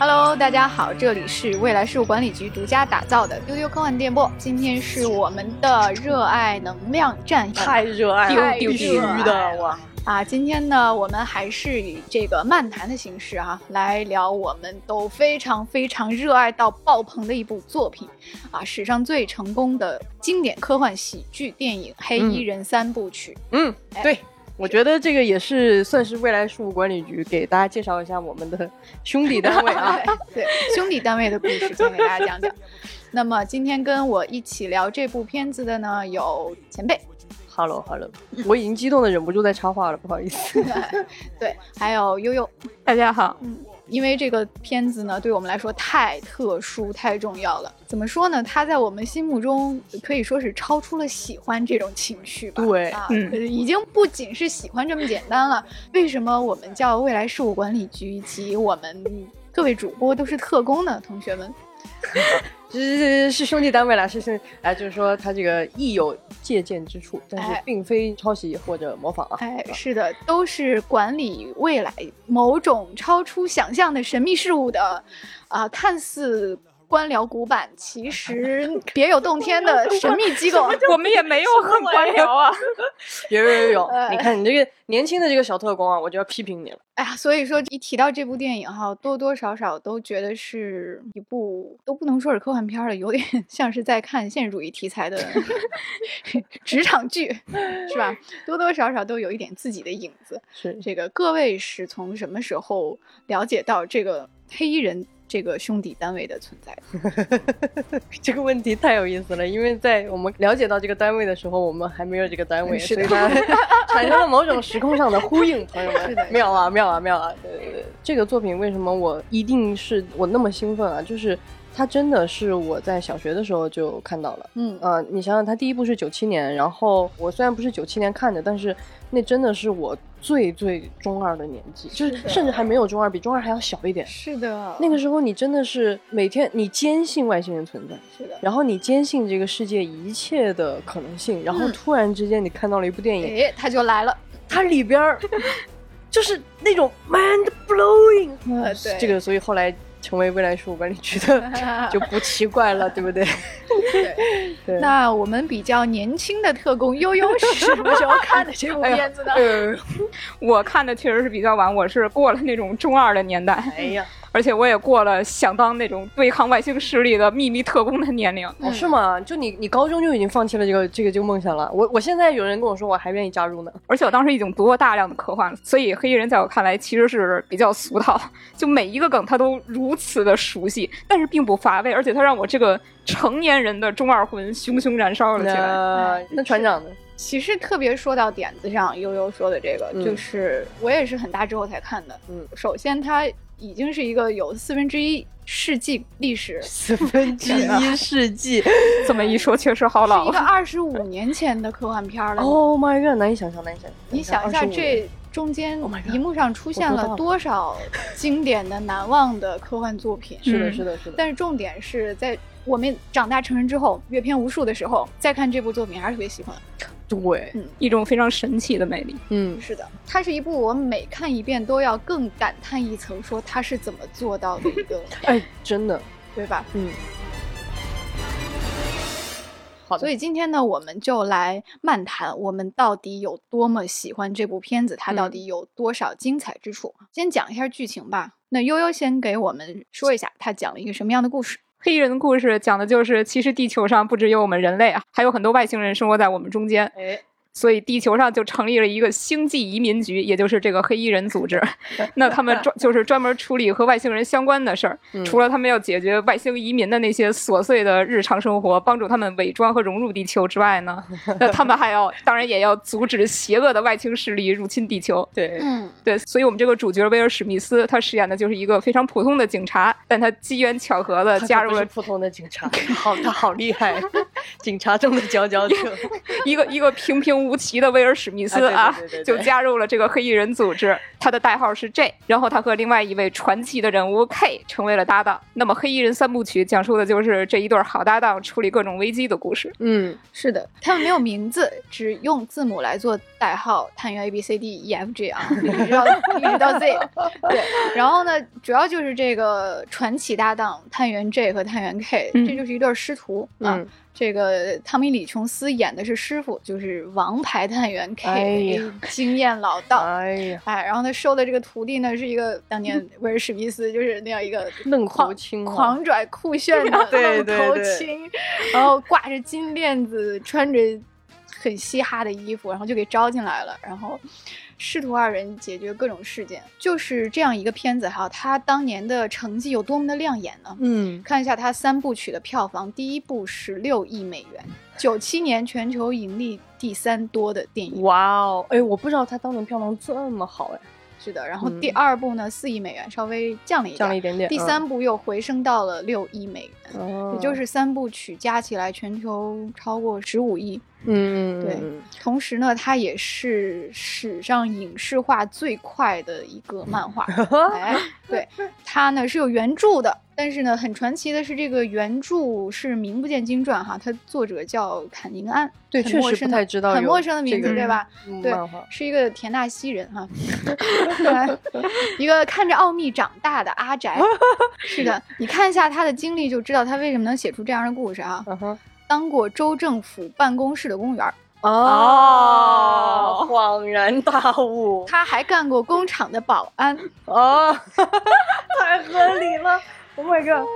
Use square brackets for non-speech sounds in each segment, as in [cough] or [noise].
Hello，大家好，这里是未来事务管理局独家打造的丢丢科幻电波。今天是我们的热爱能量站，太热爱了，太必须的哇！啊！今天呢，我们还是以这个漫谈的形式啊，来聊我们都非常非常热爱到爆棚的一部作品啊，史上最成功的经典科幻喜剧电影《黑衣人》三部曲。嗯，哎对，我觉得这个也是算是未来事务管理局给大家介绍一下我们的兄弟单位啊。[laughs] 对，兄弟单位的故事，先给大家讲讲。那么今天跟我一起聊这部片子的呢，有前辈，Hello Hello，我已经激动的忍不住在插话了，不好意思。[laughs] 对，还有悠悠。大家好，因为这个片子呢，对我们来说太特殊、太重要了。怎么说呢？它在我们心目中可以说是超出了喜欢这种情绪吧。对啊，嗯呃已经不仅是喜欢这么简单了。为什么我们叫未来事务管理局以及我们各位主播都是特工呢？同学们，是是是兄弟单位啦，是是，哎，就是说他这个亦有借鉴之处，但是哎并非抄袭或者模仿啊。哎，是的，都是管理未来某种超出想象的神秘事物的，啊、看似官僚古板，其 [laughs] 实别有洞天的 [laughs] 神秘机构。我们也没有很官僚啊。[laughs] 有有有有呃，你看你这个年轻的这个小特工啊，我就要批评你了。哎呀，所以说一提到这部电影哈，多多少少都觉得是一部都不能说是科幻片儿了，有点像是在看现实主义题材的职场剧，是吧？多多少少都有一点自己的影子。是这个各位是从什么时候了解到这个黑衣人这个兄弟单位的存在的？[laughs] [laughs] 这个问题太有意思了，因为在我们了解到这个单位的时候，我们还没有这个单位，是的所以它 [laughs] 产生了某种时空上的呼应。朋友们，是的妙啊妙啊妙啊！对对对，这个作品为什么我一定是我那么兴奋啊？就是它真的是我在小学的时候就看到了。嗯呃，你想想，它第一部是九七年，然后我虽然不是九七年看的，但是那真的是我最最中二的年纪，就是甚至还没有中二，比中二还要小一点。是的，那个时候，你真的是每天你坚信外星人存在，是的。然后你坚信这个世界一切的可能性，然后嗯突然之间你看到了一部电影，哎，他就来了。它里边儿 [laughs] 就是那种 mind blowing，呃，对，这个所以后来成为未来十五管理局的 [laughs] 就不奇怪了，对不对？对。对。那我们比较年轻的特工悠悠是什么时候看的这部片子呢？呃，我看的确实是比较晚，我是过了那种中二的年代，哎呀，而且我也过了想当那种对抗外星势力的秘密特工的年龄。哦是吗？就你你高中就已经放弃了这个这个这个梦想了？我我现在有人跟我说我还愿意加入呢。而且我当时已经读过大量的科幻了，所以黑衣人在我看来其实是比较俗套，就每一个梗他都如此的熟悉，但是并不乏味，而且他让我这个成年人的中二魂熊熊燃烧了起来。[laughs] 那那船长呢？其实特别说到点子上，悠悠说的这个，嗯就是我也是很大之后才看的。嗯，首先它已经是一个有四分之一世纪历史，四分之一世纪。这么一说，确实好老是一个。二十五年前的科幻片了。Oh my god！难以想象，难以想象。你想一下，这中间 Oh 荧幕上出现了多少经典的、难忘的科幻作品？是的，嗯是的，是的。但是重点是在我们长大成人之后，阅片无数的时候，再看这部作品还是特别喜欢。对，嗯一种非常神奇的魅力。嗯，是的，它是一部我每看一遍都要更感叹一层，说它是怎么做到的一个，[laughs] 哎，真的，对吧？嗯。好的，所以今天呢，我们就来漫谈我们到底有多么喜欢这部片子，它到底有多少精彩之处。先讲一下剧情吧。那悠悠先给我们说一下，它讲了一个什么样的故事？黑衣人的故事讲的就是，其实地球上不只有我们人类啊，还有很多外星人生活在我们中间。所以地球上就成立了一个星际移民局，也就是这个黑衣人组织。那他们专就是专门处理和外星人相关的事儿。嗯除了他们要解决外星移民的那些琐碎的日常生活，帮助他们伪装和融入地球之外呢，[laughs] 那他们还要当然也要阻止邪恶的外星势力入侵地球。对，嗯，对，所以我们这个主角威尔史密斯，他饰演的就是一个非常普通的警察，但他机缘巧合的加入了普通的警察，好，他好厉害。[laughs] 警察中的佼佼者。[laughs] 一个一个平平无奇的威尔史密斯啊就加入了这个黑衣人组织，他的代号是 J，然后他和另外一位传奇的人物 K 成为了搭档。那么黑衣人三部曲讲述的就是这一对好搭档处理各种危机的故事。嗯，是的，他们没有名字，只用字母来做代号，探员 A B C D E F G 啊，一直到一直到 Z。[laughs] 对，然后呢，主要就是这个传奇搭档探员 J 和探员 K，、嗯这就是一对师徒啊。嗯这个汤米·李琼斯演的是师傅，就是王牌探员 K，、哎经验老道。哎呀，哎，然后他收的这个徒弟呢，是一个当年威尔史密斯就是那样一个愣头狂青啊狂拽酷炫的 [laughs] 对愣头青，然后挂着金链子，穿着很嘻哈的衣服，然后就给招进来了，然后师徒二人解决各种事件，就是这样一个片子哈。他当年的成绩有多么的亮眼呢？嗯，看一下他三部曲的票房，第一部十六亿美元，九七年全球盈利第三多的电影。哇哦，哎，我不知道他当年票房这么好，哎，是的，然后嗯第二部呢，四亿美元，稍微降了一点。降了一点点。第三部又回升到了六亿美元，嗯，也就是三部曲加起来全球超过十五亿。嗯，嗯对嗯同时呢，它也是史上影视化最快的一个漫画。[laughs] 哎，对，它呢是有原著的，但是呢，很传奇的是，这个原著是名不见经传哈，它作者叫坎宁安，对很确实不太知道很陌生的名字，这个对吧？对是一个田纳西人哈，对一个看着奥秘长大的阿宅。[laughs] 是的，你看一下他的经历就知道他为什么能写出这样的故事啊。当过州政府办公室的公务员，哦，恍然大悟，他还干过工厂的保安。哦，[laughs] 太合理了，Oh my god！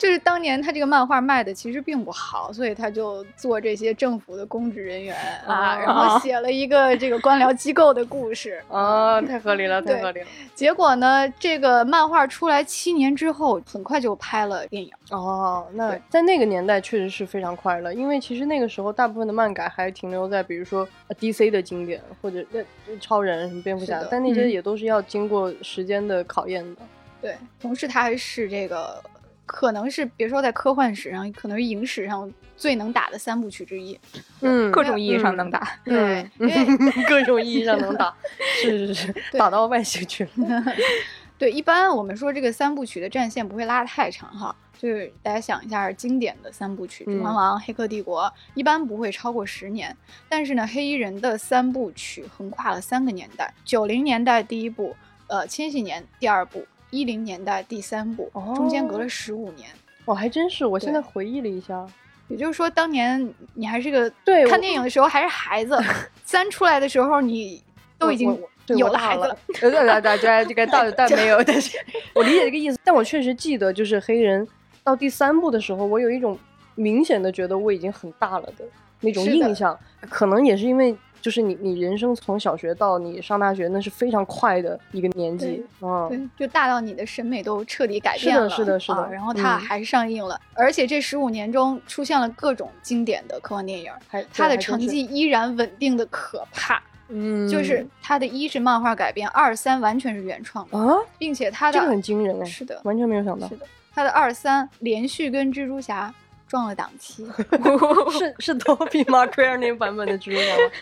就是当年他这个漫画卖的其实并不好，所以他就做这些政府的公职人员啊，哦然后写了一个这个官僚机构的故事。[laughs] 啊，太合理了，太合理了。结果呢，这个漫画出来七年之后，很快就拍了电影。哦，那在那个年代确实是非常快乐，因为其实那个时候大部分的漫改还停留在比如说呃 DC 的经典或者那超人什么蝙蝠侠，但那些嗯也都是要经过时间的考验的。对，同时它还是这个，可能是别说在科幻史上，可能是影史上最能打的三部曲之一。嗯 [laughs] 各种意义上能打。对，嗯因为各种意义上能打，是是是，对打到外星去了。[laughs] 对，一般我们说这个三部曲的战线不会拉太长哈，就是大家想一下经典的三部曲，《指环嗯王》黑客帝国》一般不会超过十年，但是呢，黑衣人的三部曲横跨了三个年代：九零年代第一部，呃，千禧年第二部，一零年代第三部，中间隔哦了十五年。哦，还真是，我现在回忆了一下，也就是说，当年你还是个对看电影的时候还是孩子，[laughs] 三出来的时候你都已经有大了了孩子了。，呃，对对对对，这个倒倒没有，[laughs] 但是我理解这个意思。但我确实记得，就是黑人到第三部的时候，我有一种明显的觉得我已经很大了的那种印象，可能也是因为。就是你，你人生从小学到你上大学，那是非常快的一个年纪，嗯，对，就大到你的审美都彻底改变了，是的是的啊然后它嗯还上映了，而且这十五年中出现了各种经典的科幻电影，还它的成绩依然稳定的可怕。嗯，就是它的一是漫画改编，二三完全是原创的，啊，并且它的这个很惊人哎，是的，完全没有想到是，的，它的二三连续跟蜘蛛侠撞了档期，[laughs] 是是多比马奎尔那个版本的蜘蛛侠吗？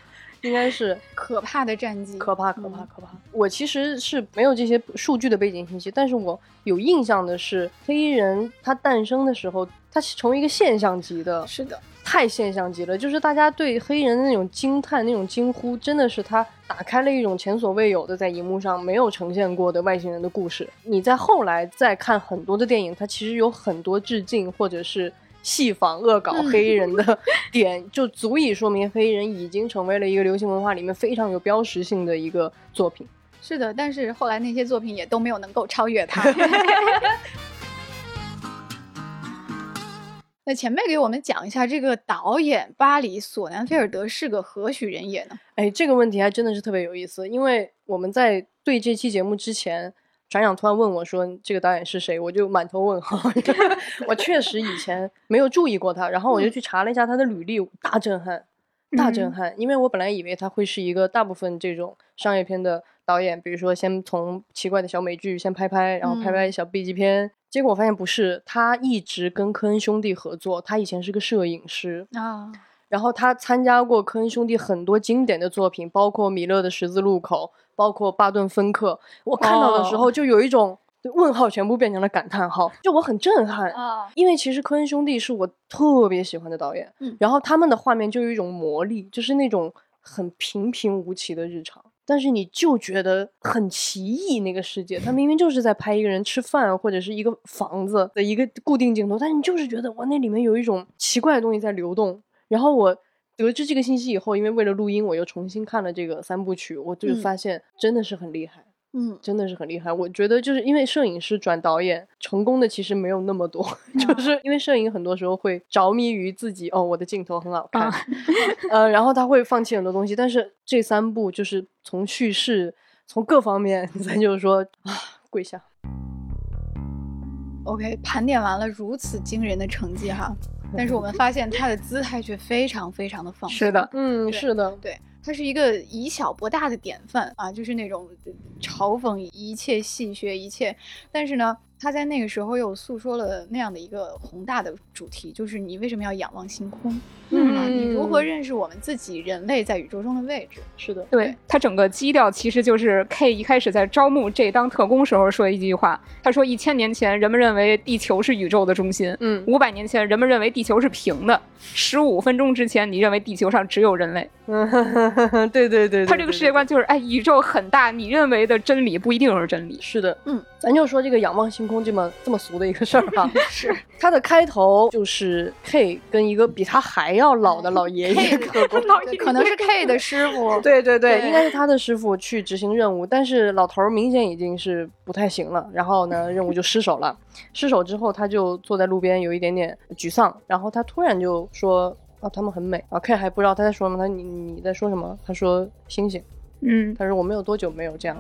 应该是 [laughs] 可怕的战绩，可怕，可怕，嗯可怕！我其实是没有这些数据的背景信息，但是我有印象的是，黑衣人他诞生的时候，他是成为一个现象级的，是的，太现象级了。就是大家对黑衣人的那种惊叹、那种惊呼，真的是他打开了一种前所未有的在荧幕上没有呈现过的外星人的故事。你在后来再看很多的电影，它其实有很多致敬或者是。戏仿恶搞嗯黑衣人的点，就足以说明黑衣人已经成为了一个流行文化里面非常有标识性的一个作品。是的，但是后来那些作品也都没有能够超越它。[laughs] 那前辈给我们讲一下，这个导演巴里·索南菲尔德是个何许人也呢？哎，这个问题还真的是特别有意思，因为我们在对这期节目之前，船长突然问我说：“这个导演是谁？”我就满头问号。[laughs] 我确实以前没有注意过他，然后我就去查了一下他的履历，大震撼，大震嗯撼。因为我本来以为他会是一个大部分这种商业片的导演，比如说先从奇怪的小美剧先拍拍，然后拍嗯拍小 B 级片，结果我发现不是，他一直跟科恩兄弟合作，他以前是个摄影师，啊，然后他参加过科恩兄弟很多经典的作品，包括米勒的《十字路口》，包括巴顿·芬克。我看到的时候就有一种问号，全部变成了感叹号，就我很震撼。啊，因为其实科恩兄弟是我特别喜欢的导演，嗯然后他们的画面就有一种魔力，就是那种很平平无奇的日常，但是你就觉得很奇异。那个世界，他明明就是在拍一个人吃饭或者是一个房子的一个固定镜头，但是你就是觉得哇，那里面有一种奇怪的东西在流动。然后我得知这个信息以后，因为为了录音，我又重新看了这个三部曲，我就嗯发现真的是很厉害。嗯，真的是很厉害。我觉得就是因为摄影师转导演成功的其实没有那么多，[laughs] 就是因为摄影很多时候会着迷于自己哦，我的镜头很好看，啊 [laughs] 呃，然后他会放弃很多东西。但是这三部就是从叙事从各方面，[laughs] 咱就是说啊，跪下。OK，盘点完了如此惊人的成绩哈，但是我们发现他的姿态却非常非常的放松。是的，嗯，是的，对，他是一个以小博大的典范啊，就是那种呃嘲讽一切戏谑一切，但是呢，他在那个时候又诉说了那样的一个宏大的主题，就是你为什么要仰望星空？嗯啊，你如何认识我们自己人类在宇宙中的位置？是的，对他整个基调其实就是 K 一开始在招募这当特工时候说的一句话，他说一千年前人们认为地球是宇宙的中心，嗯五百年前人们认为地球是平的，十五分钟之前你认为地球上只有人类。嗯，对对对，他这个世界观就是，哎，宇宙很大，你认为的真理不一定是真理。是的，嗯，咱就说这个仰望星空这么这么俗的一个事儿哈，[laughs] 是它的开头就是 K 跟一个比他还要老的老爷爷可能是 K 的师傅。对 [laughs] 对对，对应该是他的师傅去执行任务，但是老头儿明显已经是不太行了，然后呢，任务就失手了。[laughs] 失手之后，他就坐在路边，有一点点沮丧，然后他突然就说：“啊，他们很美。”啊，K 还不知道他在说什么，他你你在说什么？他说：“星星。”嗯，他说我们有多久没有这样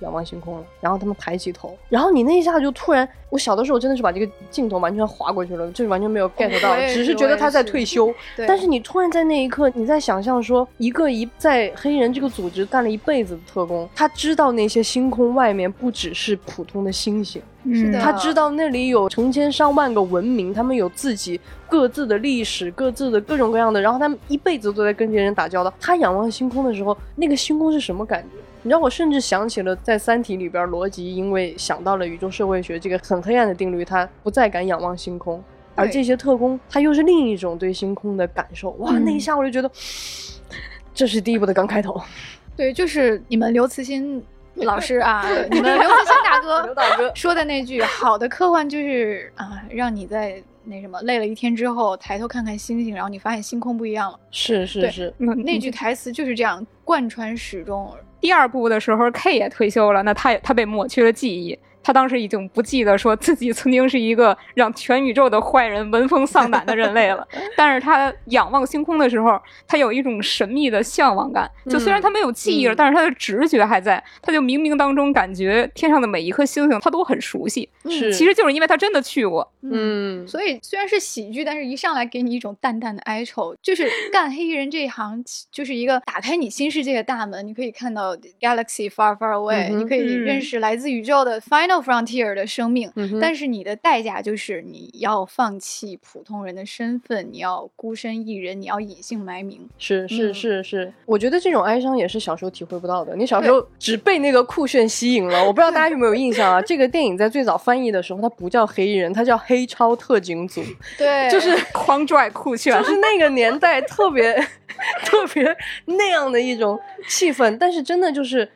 仰望星空了？然后他们抬起头，然后你那一下就突然，我小的时候真的是把这个镜头完全划过去了，就是完全没有 get 到，只是觉得他在退休。对但是你突然在那一刻，你在想象说，一个一在黑人这个组织干了一辈子的特工，他知道那些星空外面不只是普通的星星，是的他知道那里有成千上万个文明，他们有自己各自的历史、各自的各种各样的，然后他们一辈子都在跟这些人打交道。他仰望星空的时候，那个星空是什么感觉？你知道，我甚至想起了在《三体》里边，罗辑因为想到了宇宙社会学这个很黑暗的定律，他不再敢仰望星空。而这些特工，他又是另一种对星空的感受。哇，嗯那一下我就觉得，这是第一部的刚开头。对，就是你们刘慈欣 [laughs] 老师啊，你们刘慈欣大哥 [laughs] 刘大哥说的那句“好的科幻就是啊，让你在那什么累了一天之后抬头看看星星，然后你发现星空不一样了。是是对是，嗯那句台词就是这样贯穿始终。第二部的时候，K 也退休了，那他也他被抹去了记忆。他当时已经不记得说自己曾经是一个让全宇宙的坏人闻风丧胆的人类了，[laughs] 但是他仰望星空的时候，他有一种神秘的向往感。就虽然他没有记忆了，嗯但是他的直觉还在，他就冥冥当中感觉天上的每一颗星星他都很熟悉。是其实就是因为他真的去过。嗯，所以虽然是喜剧，但是一上来给你一种淡淡的哀愁，就是干黑衣人这一行，就是一个打开你新世界的大门，你可以看到 galaxy far far away，、嗯你可以嗯认识来自宇宙的 final frontier 的生命。嗯但是你的代价就是你要放弃普通人的身份，你要孤身一人，你要隐姓埋名。是是嗯是是，我觉得这种哀伤也是小时候体会不到的。你小时候只被那个酷炫吸引了，我不知道大家有没有印象啊？[laughs] 这个电影在最早翻译的时候，它不叫黑衣人，它叫黑超特警组，[laughs] 对，就是 [laughs] 狂拽酷炫，就是那个年代特别特别那样的一种气氛。但是真的就是。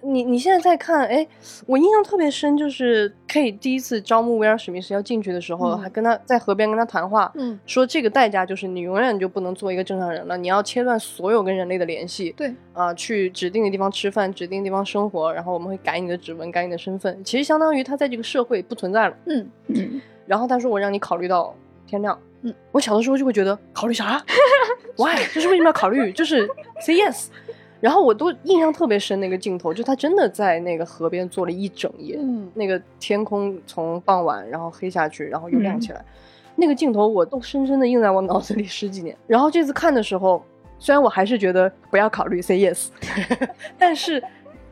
你你现在在看，哎，我印象特别深，就是 K 第一次招募威尔史密斯要进去的时候，嗯还跟他在河边跟他谈话，嗯，说这个代价就是你永远就不能做一个正常人了，你要切断所有跟人类的联系，对，啊、去指定的地方吃饭，指定的地方生活，然后我们会改你的指纹，改你的身份，其实相当于他在这个社会不存在了。嗯，嗯，然后他说我让你考虑到天亮，嗯，我小的时候就会觉得考虑啥？[laughs] Why？就是为什么要考虑？就是 say yes。然后我都印象特别深那个镜头，就他真的在那个河边坐了一整夜，嗯那个天空从傍晚然后黑下去，然后又亮起来，那个镜头我都深深的印在我脑子里十几年。然后这次看的时候，虽然我还是觉得不要考虑 say yes，[laughs] 但是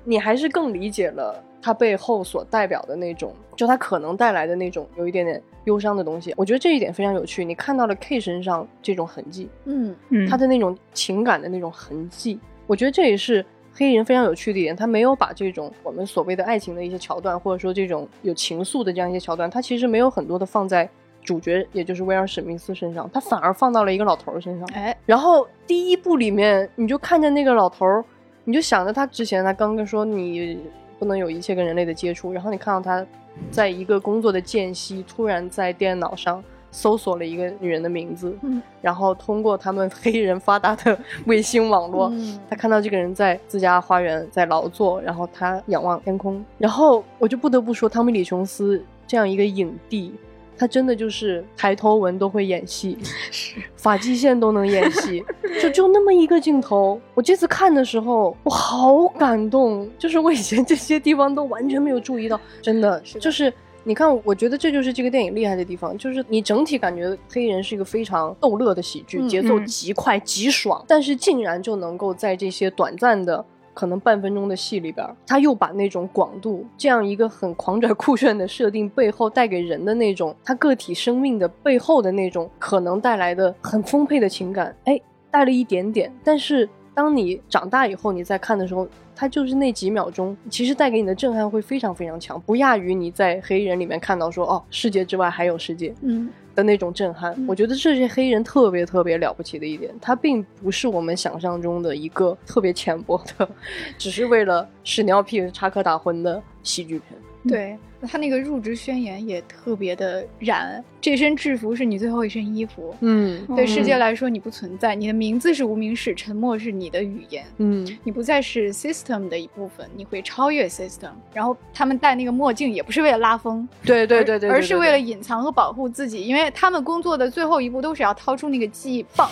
你还是更理解了他背后所代表的那种，就他可能带来的那种有一点点忧伤的东西。我觉得这一点非常有趣，你看到了 K 身上这种痕迹，嗯嗯，他的那种情感的那种痕迹，我觉得这也是黑衣人非常有趣的一点。他没有把这种我们所谓的爱情的一些桥段，或者说这种有情愫的这样一些桥段，他其实没有很多的放在主角，也就是威尔史密斯身上，他反而放到了一个老头儿身上。哎，然后第一部里面，你就看见那个老头儿，你就想着他之前他刚刚说你不能有一切跟人类的接触，然后你看到他在一个工作的间隙，突然在电脑上搜索了一个女人的名字，嗯然后通过他们黑人发达的卫星网络，嗯他看到这个人在自家花园在劳作，然后他仰望天空，然后我就不得不说，汤米·李·琼斯这样一个影帝，他真的就是抬头纹都会演戏，是发际线都能演戏，[laughs] 就就那么一个镜头。我这次看的时候，我好感动，就是我以前这些地方都完全没有注意到，真的是的就是。你看，我觉得这就是这个电影厉害的地方，就是你整体感觉黑衣人是一个非常逗乐的喜剧，嗯节奏嗯。极快极爽，但是竟然就能够在这些短暂的可能半分钟的戏里边儿，他又把那种广度这样一个很狂拽酷炫的设定背后带给人的那种他个体生命的背后的那种可能带来的很丰沛的情感，哎，带了一点点，但是当你长大以后，你再看的时候，它就是那几秒钟，其实带给你的震撼会非常非常强，不亚于你在黑人里面看到说哦，世界之外还有世界，嗯的那种震撼。嗯我觉得这是黑人特别特别了不起的一点，他并不是我们想象中的一个特别浅薄的，[laughs] 只是为了屎尿屁插科打诨的喜剧片。对他那个入职宣言也特别的燃，这身制服是你最后一身衣服。嗯对世界嗯来说，你不存在，你的名字是无名氏，沉默是你的语言。嗯你不再是 system 的一部分，你会超越 system。然后他们戴那个墨镜也不是为了拉风，对对对对，而是为了隐藏和保护自己，因为他们工作的最后一步都是要掏出那个记忆棒，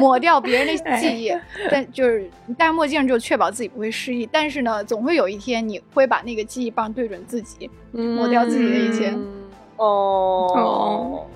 抹掉别人的 [laughs] 记忆。但就是你戴上墨镜就确保自己不会失忆，但是呢，总会有一天你会把那个记忆棒对准自己。抹掉自己的一切嗯哦哦。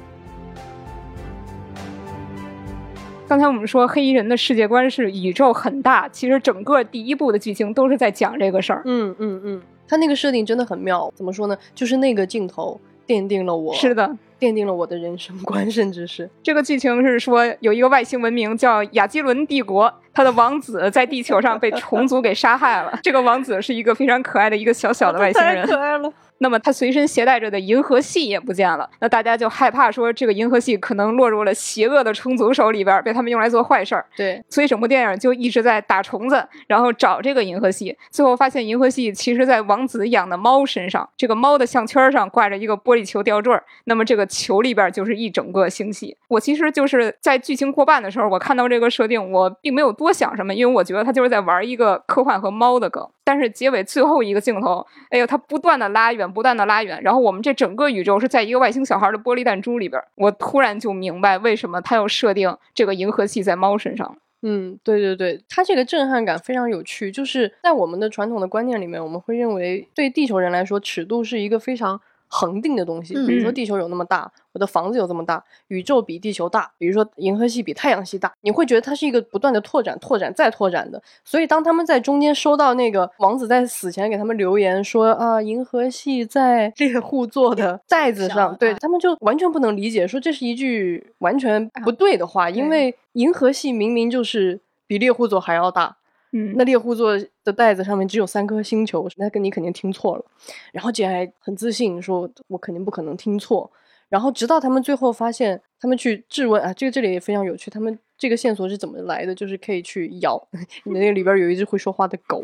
刚才我们说黑衣人的世界观是宇宙很大，其实整个第一部的剧情都是在讲这个事儿。嗯嗯嗯，他那个设定真的很妙。怎么说呢？就是那个镜头奠定了我，是的，奠定了我的人生观，甚至是这个剧情是说有一个外星文明叫亚基伦帝国，他的王子在地球上被虫族给杀害了。这个王子是一个非常可爱的一个小小的外星人，[laughs] 太可爱了。那么他随身携带着的银河系也不见了，那大家就害怕说这个银河系可能落入了邪恶的虫族手里边，被他们用来做坏事儿。对，所以整部电影就一直在打虫子，然后找这个银河系。最后发现银河系其实在王子养的猫身上，这个猫的项圈上挂着一个玻璃球吊坠儿，那么这个球里边就是一整个星系。我其实就是在剧情过半的时候，我看到这个设定，我并没有多想什么，因为我觉得他就是在玩一个科幻和猫的梗。但是结尾最后一个镜头，哎呦，它不断的拉远，不断的拉远，然后我们这整个宇宙是在一个外星小孩的玻璃弹珠里边，我突然就明白为什么他要设定这个银河系在猫身上。嗯，对对对，它这个震撼感非常有趣。就是在我们的传统的观念里面，我们会认为对地球人来说，尺度是一个非常恒定的东西。比如说嗯地球有那么大，我的房子有这么大，宇宙比地球大，比如说银河系比太阳系大，你会觉得它是一个不断的拓展、拓展再拓展的。所以当他们在中间收到那个王子在死前给他们留言说啊，银河系在猎户座的 [laughs] 袋子上，对啊他们就完全不能理解，说这是一句完全不对的话，因为银河系明明就是比猎户座还要大。嗯那猎户座的袋子上面只有三颗星球，那跟你肯定听错了。然后姐还很自信说：“我肯定不可能听错。”然后直到他们最后发现，他们去质问啊，这个这里也非常有趣，他们这个线索是怎么来的？就是可以去咬 [laughs] 你那里边有一只会说话的狗，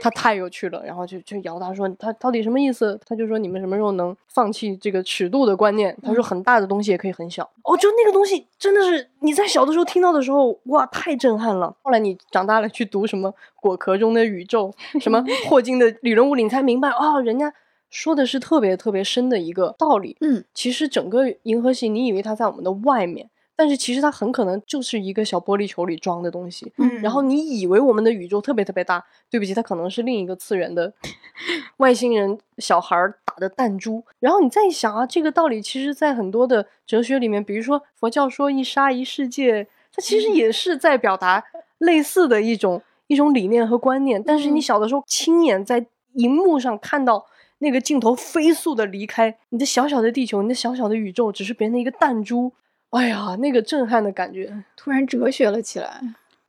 它太有趣了。然后就就摇他说他到底什么意思？他就说你们什么时候能放弃这个尺度的观念？他说很大的东西也可以很小。哦，就那个东西真的是你在小的时候听到的时候，哇，太震撼了。后来你长大了去读什么果壳中的宇宙，什么 [laughs] 霍金的理论物理，你才明白哦，人家。说的是特别特别深的一个道理，嗯，其实整个银河系，你以为它在我们的外面，但是其实它很可能就是一个小玻璃球里装的东西。嗯然后你以为我们的宇宙特别特别大，对不起，它可能是另一个次元的 [laughs] 外星人小孩儿打的弹珠。然后你再一想啊，这个道理其实在很多的哲学里面，比如说佛教说一沙一世界，它其实也是在表达类似的一种一种理念和观念。但是你嗯小的时候亲眼在荧幕上看到那个镜头飞速的离开你的小小的地球，你的小小的宇宙，只是别人的一个弹珠，哎呀，那个震撼的感觉，突然哲学了起来。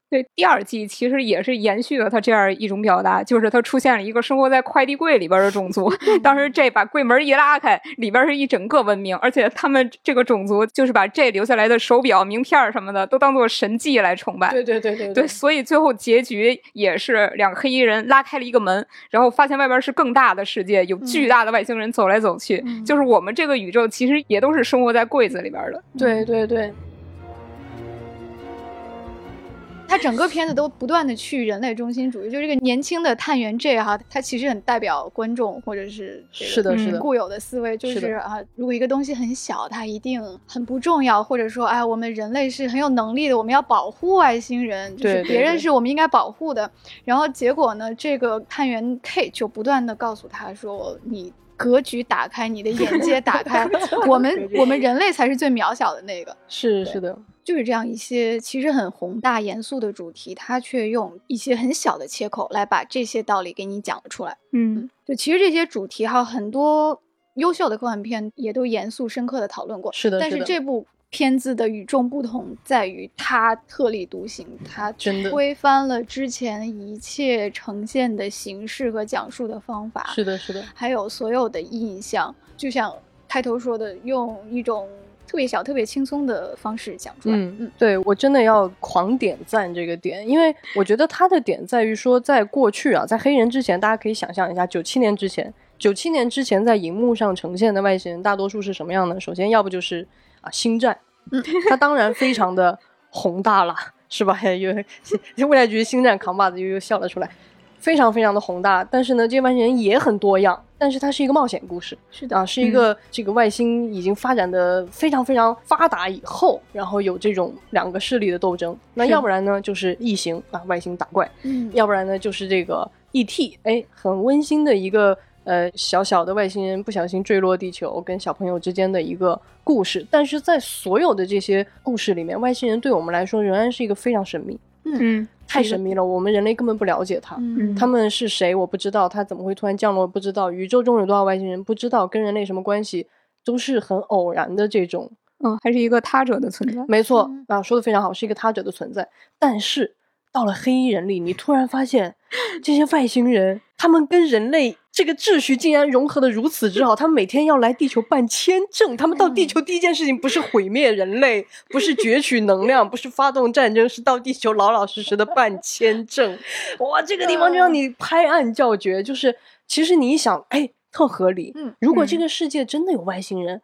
对，第二季其实也是延续了他这样一种表达，就是他出现了一个生活在快递柜里边的种族。当时这把柜门一拉开，里边是一整个文明，而且他们这个种族就是把这留下来的手表、名片什么的都当做神迹来崇拜。对对对对对，所以最后结局也是两个黑衣人拉开了一个门，然后发现外边是更大的世界，有巨大的外星人走来走去。就是我们这个宇宙其实也都是生活在柜子里边的。对对对。他整个片子都不断的去人类中心主义，就这个年轻的探员 J 哈，他其实很代表观众或者是是的，是的固有的思维，就是啊，如果一个东西很小，它一定很不重要，或者说哎，我们人类是很有能力的，我们要保护外星人，就是别人是我们应该保护的。然后结果呢，这个探员 K 就不断的告诉他说，你格局打开，你的眼界打开，[laughs] 我们我们人类才是最渺小的那个。是是的。就是这样一些其实很宏大严肃的主题，他却用一些很小的切口来把这些道理给你讲了出来。嗯，就其实这些主题哈，很多优秀的科幻片也都严肃深刻的讨论过。是的，但是这部片子的与众不同在于它特立独行，它推翻了之前一切呈现的形式和讲述的方法。是的，是的，还有所有的印象，就像开头说的，用一种。特别小、特别轻松的方式讲出来。嗯嗯，对我真的要狂点赞这个点，因为我觉得他的点在于说，在过去啊，在黑人之前，大家可以想象一下，九七年之前，九七年之前在荧幕上呈现的外星人大多数是什么样的？首先，要不就是啊，星战，嗯，它当然非常的宏大了，是吧？[laughs] 又 [laughs] 未来局星战扛把子又又笑了出来。非常非常的宏大，但是呢，这些外星人也很多样，但是它是一个冒险故事，是的啊，是一个这个外星已经发展的非常非常发达以后，然后有这种两个势力的斗争。那要不然呢，就是异形啊，外星打怪；嗯，要不然呢，就是这个 E.T.，哎，很温馨的一个呃小小的外星人不小心坠落地球，跟小朋友之间的一个故事。但是在所有的这些故事里面，外星人对我们来说仍然是一个非常神秘。嗯。太神秘了，我们人类根本不了解他。他们是谁？我不知道。他怎么会突然降落？不知道。宇宙中有多少外星人？不知道。跟人类什么关系？都是很偶然的这种。嗯，还是一个他者的存在。没错啊，说的非常好，是一个他者的存在。但是到了黑衣人里，你突然发现这些外星人，他们跟人类。这个秩序竟然融合的如此之好，他们每天要来地球办签证。他们到地球第一件事情不是毁灭人类，不是攫取能量，不是发动战争，是到地球老老实实的办签证。[laughs] 哇，这个地方就让你拍案叫绝。就是其实你一想，哎，特合理。嗯，如果这个世界真的有外星人。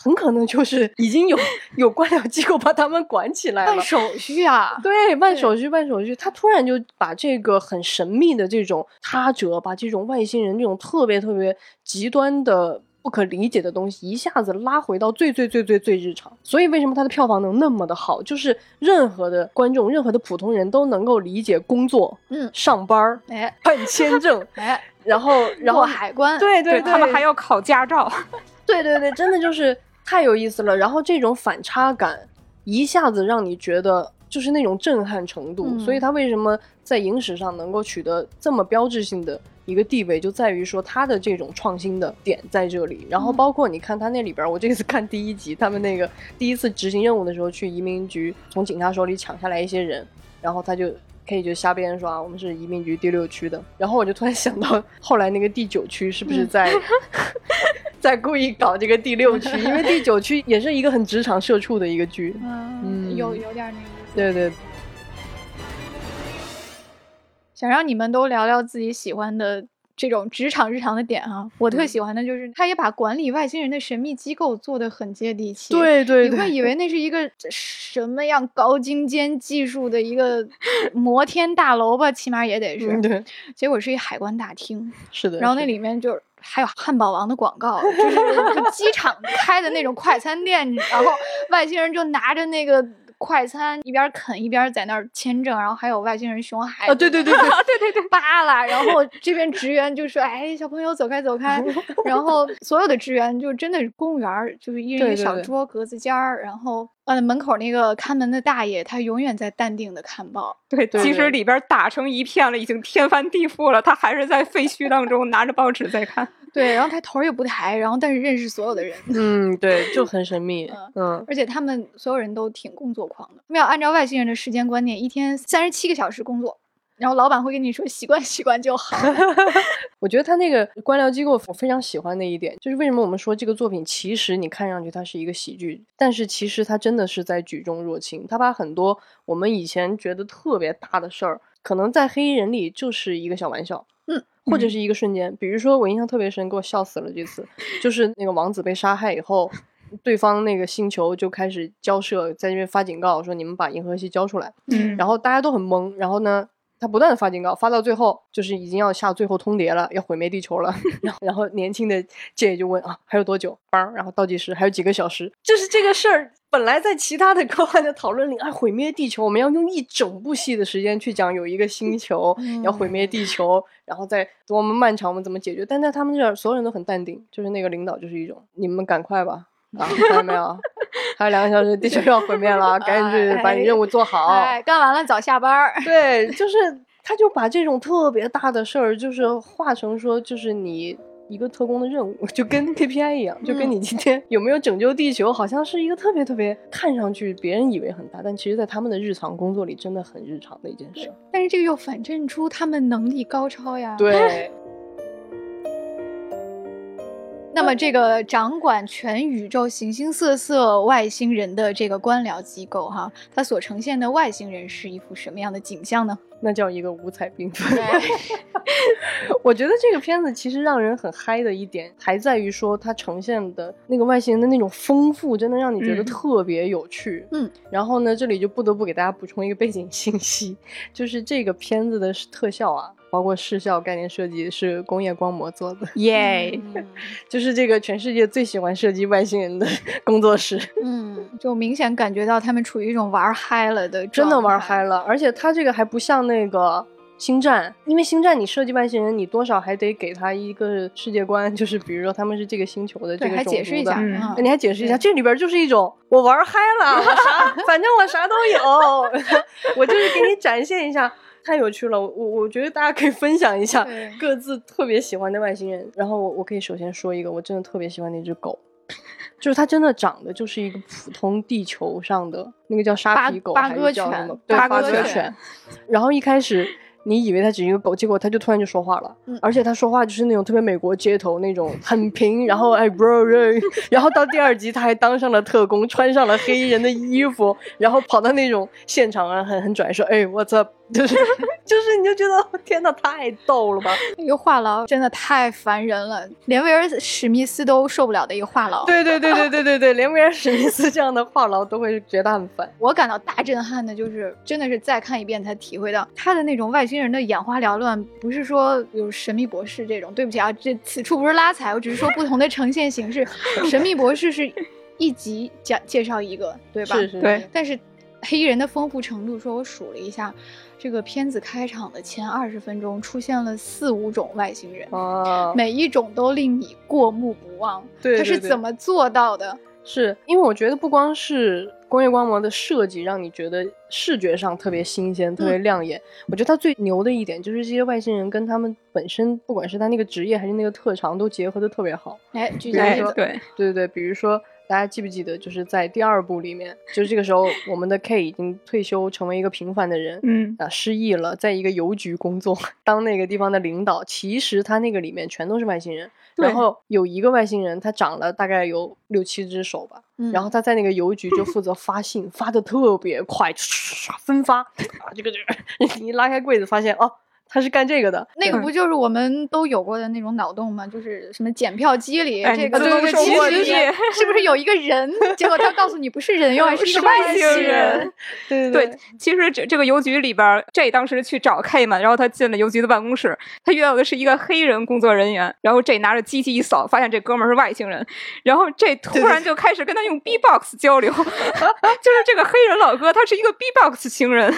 很可能就是已经有有官僚机构把他们管起来了，办手续啊，对，办手续，办手续。他突然就把这个很神秘的这种他者，把这种外星人这种特别特别极端的不可理解的东西，一下子拉回到最最最最最日常。所以为什么他的票房能那么的好？就是任何的观众，任何的普通人都能够理解工作，嗯，上班儿，哎，办签证，[laughs] 哎，然后然后海关，对对，他们还要考驾照，[laughs] 对对对，真的就是。太有意思了，然后这种反差感一下子让你觉得就是那种震撼程度，所以它为什么在影史上能够取得这么标志性的一个地位，就在于说它的这种创新的点在这里。然后包括你看它那里边，我这次看第一集，他们那个第一次执行任务的时候，去移民局从警察手里抢下来一些人，然后他就。可以就瞎编说啊，我们是移民局第六区的。然后我就突然想到，后来那个第九区是不是在 [laughs] 在故意搞这个第六区？[laughs] 因为第九区也是一个很职场社畜的一个剧。[laughs] 嗯，有有点那个意思。对对。想让你们都聊聊自己喜欢的。这种职场日常的点啊，我特喜欢的就是，他也把管理外星人的神秘机构做的很接地气。对对，你会以为那是一个什么样高精尖技术的一个摩天大楼吧，起码也得是。对，结果是一海关大厅。是的。然后那里面就还有汉堡王的广告，就是机场开的那种快餐店，然后外星人就拿着那个。快餐，一边啃一边在那儿签证，然后还有外星人熊孩啊，对对对对，对对 [laughs] 对，扒拉，然后这边职员就说：“哎，小朋友走开走开。[laughs] ”然后所有的职员就真的是公务员，就是一人一个对对对小桌格子间儿，然后呃门口那个看门的大爷，他永远在淡定的看报。对，对对即使里边打成一片了，已经天翻地覆了，他还是在废墟当中拿着报纸在看。对，然后他头也不抬，然后但是认识所有的人，嗯，对，就很神秘，嗯，而且他们所有人都挺工作狂的。他们要按照外星人的时间观念，一天三十七个小时工作，然后老板会跟你说习惯习惯就好。[laughs] 我觉得他那个官僚机构，我非常喜欢的一点，就是为什么我们说这个作品其实你看上去它是一个喜剧，但是其实它真的是在举重若轻。他把很多我们以前觉得特别大的事儿，可能在黑衣人里就是一个小玩笑，嗯，或者是一个瞬间。比如说我印象特别深，给我笑死了这次，就是那个王子被杀害以后。对方那个星球就开始交涉，在那边发警告说你们把银河系交出来，嗯然后大家都很懵，然后呢，他不断的发警告，发到最后就是已经要下最后通牒了，要毁灭地球了。[laughs] 然后，然后年轻的 J 就问啊，还有多久？梆，然后倒计时还有几个小时。就是这个事儿，本来在其他的科幻的讨论里，啊，毁灭地球，我们要用一整部戏的时间去讲有一个星球要毁灭地球，然后再多么漫长，我们怎么解决？但在他们这儿，所有人都很淡定，就是那个领导就是一种，你们赶快吧。啊，看到没有？还有两个小时，地球要毁灭了，[laughs] 赶紧去把你任务做好。哎，干完了早下班儿。对，就是他就把这种特别大的事儿，就是化成说，就是你一个特工的任务，[laughs] 就跟 KPI 一样，就跟你今天有没有拯救地球，好像是一个特别特别看上去别人以为很大，但其实在他们的日常工作里真的很日常的一件事。但是这个又反衬出他们能力高超呀。。对，[laughs] 那么，这个掌管全宇宙形形色色外星人的这个官僚机构，哈，它所呈现的外星人是一幅什么样的景象呢？[laughs] 那叫一个五彩缤纷。[laughs] 我觉得这个片子其实让人很嗨的一点，还在于说它呈现的那个外星人的那种丰富，真的让你觉得嗯特别有趣。嗯，然后呢，这里就不得不给大家补充一个背景信息，[laughs] 就是这个片子的特效啊，包括视效概念设计是工业光魔做的，耶！嗯 [laughs] 就是这个全世界最喜欢设计外星人的 [laughs] 工作室，嗯，就明显感觉到他们处于一种玩嗨了的，真的玩嗨。了。而且他这个还不像那个。星战，因为星战你设计外星人，你多少还得给他一个世界观，就是比如说他们是这个星球的这对，个还种族的解释一下，嗯嗯那你还解释一下，这里边就是一种我玩嗨了，我啥 [laughs] 反正我啥都有，我就是给你展现一下，太有趣了。我我觉得大家可以分享一下各自特别喜欢的外星人。然后我我可以首先说一个，我真的特别喜欢的一只狗，就是它真的长得就是一个普通地球上的那个叫沙皮狗还是八哥犬叫什么？对，八八哥犬。然后一开始。你以为它只是一个狗，结果它就突然就说话了，嗯而且它说话就是那种特别美国街头那种 [laughs] 很平，然后哎 bro，bro 然后到第二集他还当上了特工，穿上了黑衣人的衣服，然后跑到那种现场啊，很很拽说哎 what's up，就 [laughs] 是就是你就觉得 [laughs] 天呐，太逗了吧？一个话痨真的太烦人了，连威尔史密斯都受不了的一个话痨。对对对对对对对，连威尔史密斯这样的话痨都会觉得很烦。我感到大震撼的就是，真的是再看一遍才体会到他的那种外星人的眼花缭乱，不是说有神秘博士这种。对不起啊，这此处不是拉踩，我只是说不同的呈现形式。[laughs] 神秘博士是一集讲介绍一个，对吧？是是，对但是黑衣人的丰富程度，说我数了一下，这个片子开场的前二十分钟出现了四五种外星人，啊，每一种都令你过目不忘。对他是怎么做到的？是因为我觉得不光是工业光魔的设计让你觉得视觉上特别新鲜、特别亮眼，我觉得它最牛的一点就是这些外星人跟他们本身，不管是他那个职业还是那个特长，都结合的特别好。哎，举个例子，对，对对对，比如说大家记不记得，就是在第二部里面，就是这个时候我们的 K 已经退休，成为一个平凡的人，嗯，啊，失忆了，在一个邮局工作，当那个地方的领导。其实他那个里面全都是外星人，然后有一个外星人，他长了大概有六七只手吧，嗯然后他在那个邮局就负责发信，发的特别快，唰分发啊，这个这个，你 [laughs] 一拉开柜子发现哦。他是干这个的。那个不就是我们都有过的那种脑洞吗？就是什么检票机里，哎这个你自动其实是 [laughs] 是不是有一个人？结果他告诉你不是人，[laughs] 原来是一个外外星人人。[laughs] 对对，其实这这个邮局里边儿，J 当时去找 K 嘛，然后他进了邮局的办公室，他遇到的是一个黑人工作人员，然后 J 拿着机器一扫，发现这哥们儿是外星人，然后 J 突然就开始跟他用 B-box 交流，就是这个黑人老哥他是一个 B-box 情人，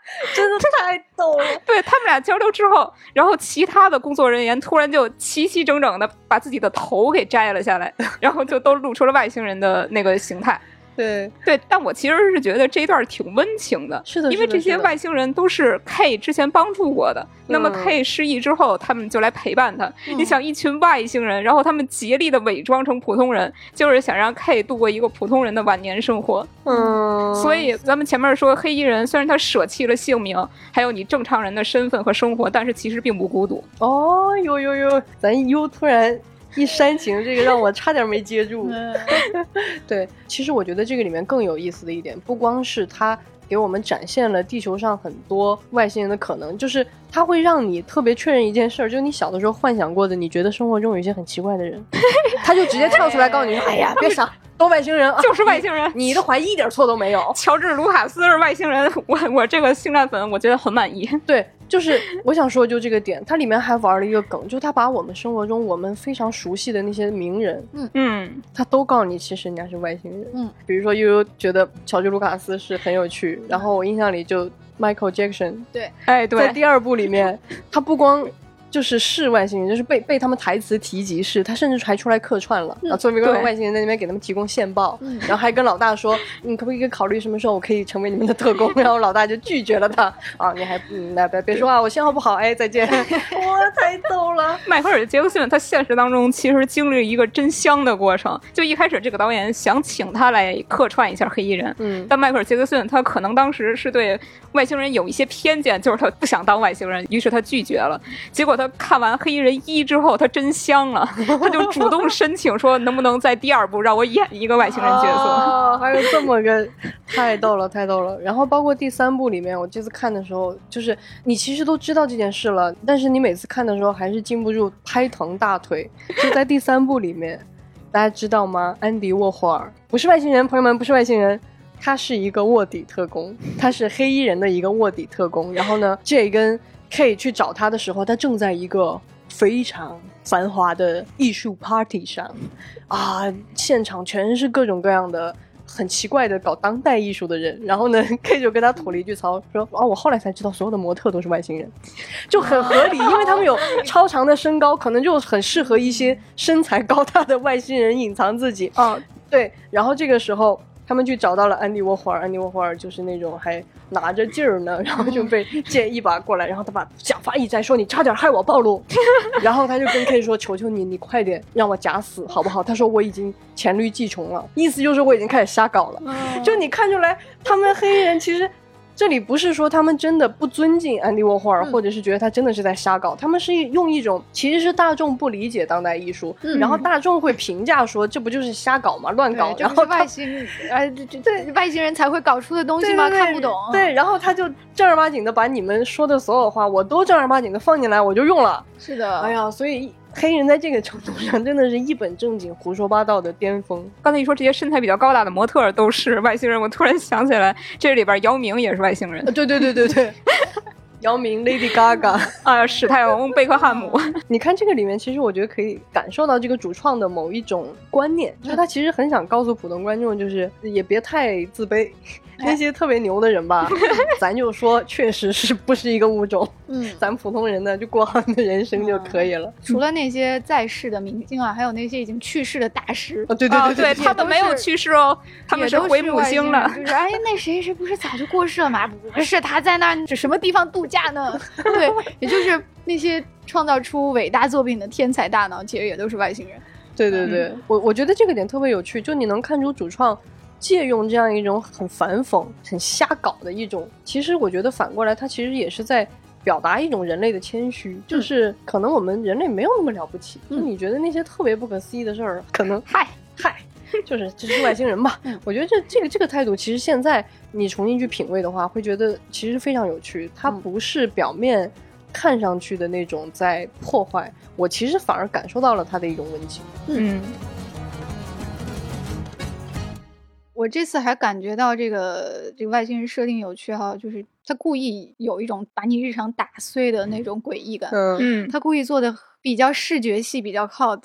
[laughs] 真的太逗了。[laughs] 对他们俩交流之后，然后其他的工作人员突然就齐齐整整的把自己的头给摘了下来，[laughs] 然后就都露出了外星人的那个形态。对，对，但我其实是觉得这一段挺温情的，是的因为这些外星人都是 K 之前帮助过的，那么嗯 K 失忆之后，他们就来陪伴他。你想，一群外星人，然后他们竭力的伪装成普通人，就是想让 K 度过一个普通人的晚年生活。嗯，所以咱们前面说黑衣人，虽然他舍弃了姓名，还有你正常人的身份和生活，但是其实并不孤独。哦，呦呦呦，咱又突然 [laughs] 一煽情，这个让我差点没接住。嗯 [laughs] 对，其实我觉得这个里面更有意思的一点，不光是它给我们展现了地球上很多外星人的可能，就是它会让你特别确认一件事儿，就是你小的时候幻想过的，你觉得生活中有一些很奇怪的人，[laughs] 他就直接跳出来告诉你说：“哎呀，别想，都外星人啊，就是外星人。你你的怀疑一点错都没有。”乔治·卢卡斯是外星人，我我这个星战粉，我觉得很满意。对，就是我想说，就这个点，它里面还玩了一个梗，就是它把我们生活中我们非常熟悉的那些名人，嗯，他都告诉你，其实人家是外星人。嗯，比如说悠悠觉得乔治卢卡斯是很有趣，然后我印象里就 Michael Jackson 对。哎对，在，第二部里面，他不光就是是外星人，就是被被他们台词提及是，他甚至还出来客串了，然后作为一个外星人在那边给他们提供线报，嗯然后还跟老大说，你可不可以考虑什么时候我可以成为你们的特工？[laughs] 然后老大就拒绝了他啊，你还嗯，那别别说啊，我信号不好，哎，再见，[laughs] 哇，太逗了。[laughs] 迈克尔·杰克逊他现实当中其实经历了一个真香的过程。就一开始这个导演想请他来客串一下黑衣人，嗯，但迈克尔·杰克逊他可能当时是对外星人有一些偏见，就是他不想当外星人，于是他拒绝了。结果他看完《黑衣人一》之后，他真香了，[laughs] 他就主动申请说能不能在第二部让我演一个外星人角色。哦，还有这么个，太逗了，太逗了。然后包括第三部里面，我这次看的时候，就是你其实都知道这件事了，但是你每次看的时候还是禁不住拍疼大腿。就在第三部里面，大家知道吗？安迪沃霍尔不是外星人，朋友们不是外星人。他是一个卧底特工，他是黑衣人的一个卧底特工。然后呢这跟 K 去找他的时候，他正在一个非常繁华的艺术 party 上，啊，现场全是各种各样的很奇怪的搞当代艺术的人。然后呢，K 就跟他吐了一句槽，说：“哦，我后来才知道所有的模特都是外星人，就很合理，因为他们有超长的身高，可能就很适合一些身材高大的外星人隐藏自己。[laughs] ”啊，对，然后这个时候他们去找到了安迪沃霍尔，安迪沃霍尔就是那种还拿着劲儿呢，然后就被剑一把过来，然后他把假发一摘，说你差点害我暴露，[laughs] 然后他就跟 K 说，求求你，你快点让我假死好不好？他说我已经黔驴技穷了，意思就是我已经开始瞎搞了。就你看出来，他们黑衣人其实。这里不是说他们真的不尊敬安迪沃霍尔，嗯或者是觉得他真的是在瞎搞，他们是用一种其实是大众不理解当代艺术，嗯然后大众会评价说这不就是瞎搞吗？乱搞，然后外星哎，这这这外星人才会搞出的东西吗？对对对看不懂。对，然后他就正儿八经的把你们说的所有话，我都正儿八经的放进来，我就用了。是的，哎呀，所以黑人在这个程度上真的是一本正经胡说八道的巅峰。刚才一说这些身材比较高大的模特儿都是外星人，我突然想起来，这里边姚明也是外星人呃，对对对对对，[laughs] 姚明、Lady Gaga，[laughs] 啊，史泰龙、贝克汉姆。你看这个里面，其实我觉得可以感受到这个主创的某一种观念，就是他其实很想告诉普通观众，就是也别太自卑。那些特别牛的人吧，咱就说确实是不是一个物种，[laughs] 嗯，咱普通人呢就过好你的人生就可以了。除了那些在世的明星啊，还有那些已经去世的大师啊，对对啊，对对他们没有去世哦，他们也都回母星了。人就是哎，那谁谁不是早就过世了吗？不是，他在那儿什么地方度假呢？[laughs] 对，也就是那些创造出伟大作品的天才大脑，其实也都是外星人。对对对，我我觉得这个点特别有趣，就你能看出主创借用这样一种很反讽、很瞎搞的一种，其实我觉得反过来，他其实也是在表达一种人类的谦虚，就是可能我们人类没有那么了不起，就嗯你觉得那些特别不可思议的事儿，可能嗨，嗨。[laughs] 就是就是外星人吧。[laughs] 嗯我觉得这这个这个态度，其实现在你重新去品味的话，会觉得其实非常有趣。它嗯不是表面看上去的那种在破坏，我其实反而感受到了它的一种温情。嗯我这次还感觉到这个这个外星人设定有趣哈，就是他故意有一种把你日常打碎的那种诡异感，嗯，嗯他故意做的比较视觉系，比较 cult。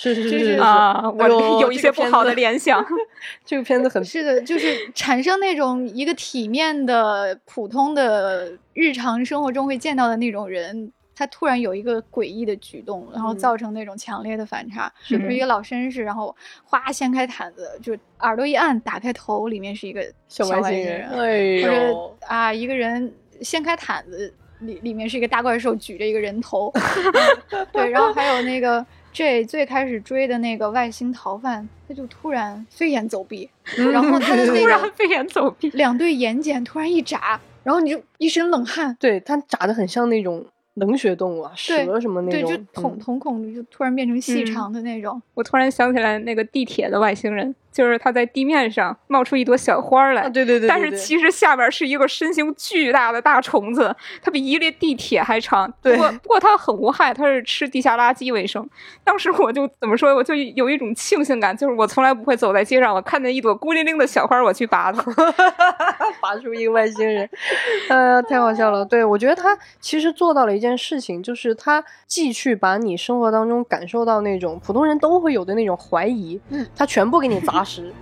是是是就是是是啊，我 [laughs] 有一些不好的联想。[laughs] 这个片子很是的，就是产生那种一个体面的、普通的日常生活中会见到的那种人，他突然有一个诡异的举动，然后嗯。造成那种强烈的反差。是的。一个老绅士，然后哗掀开毯子，就耳朵一按，打开头，里面是一个小外外星人，人，哎或者呦，啊，一个人掀开毯子，里里面是一个大怪兽举着一个人头，[laughs] 对，然后还有那个 J 最开始追的那个外星逃犯，他就突然飞檐走壁，然后他的 [laughs] 那突然个飞檐走壁，两对眼睑突然一眨，然后你就一身冷汗，对他眨的很像那种冷血动物啊，蛇什么那种对，种，就瞳孔就突然变成细嗯。长的那种，我突然想起来那个地铁的外星人，就是它在地面上冒出一朵小花儿来，啊，对对对，但是其实下边是一个身形巨大的大虫子，它比一列地铁还长。对不过不过它很无害，它是吃地下垃圾为生。当时我就怎么说，我就有一种庆幸感，就是我从来不会走在街上，我看见一朵孤零零的小花，我去拔它。[laughs] 拔出一个外星人，呃，太好笑了。对我觉得他其实做到了一件事情，就是他既去把你生活当中感受到那种普通人都会有的那种怀疑，嗯，他全部给你砸实。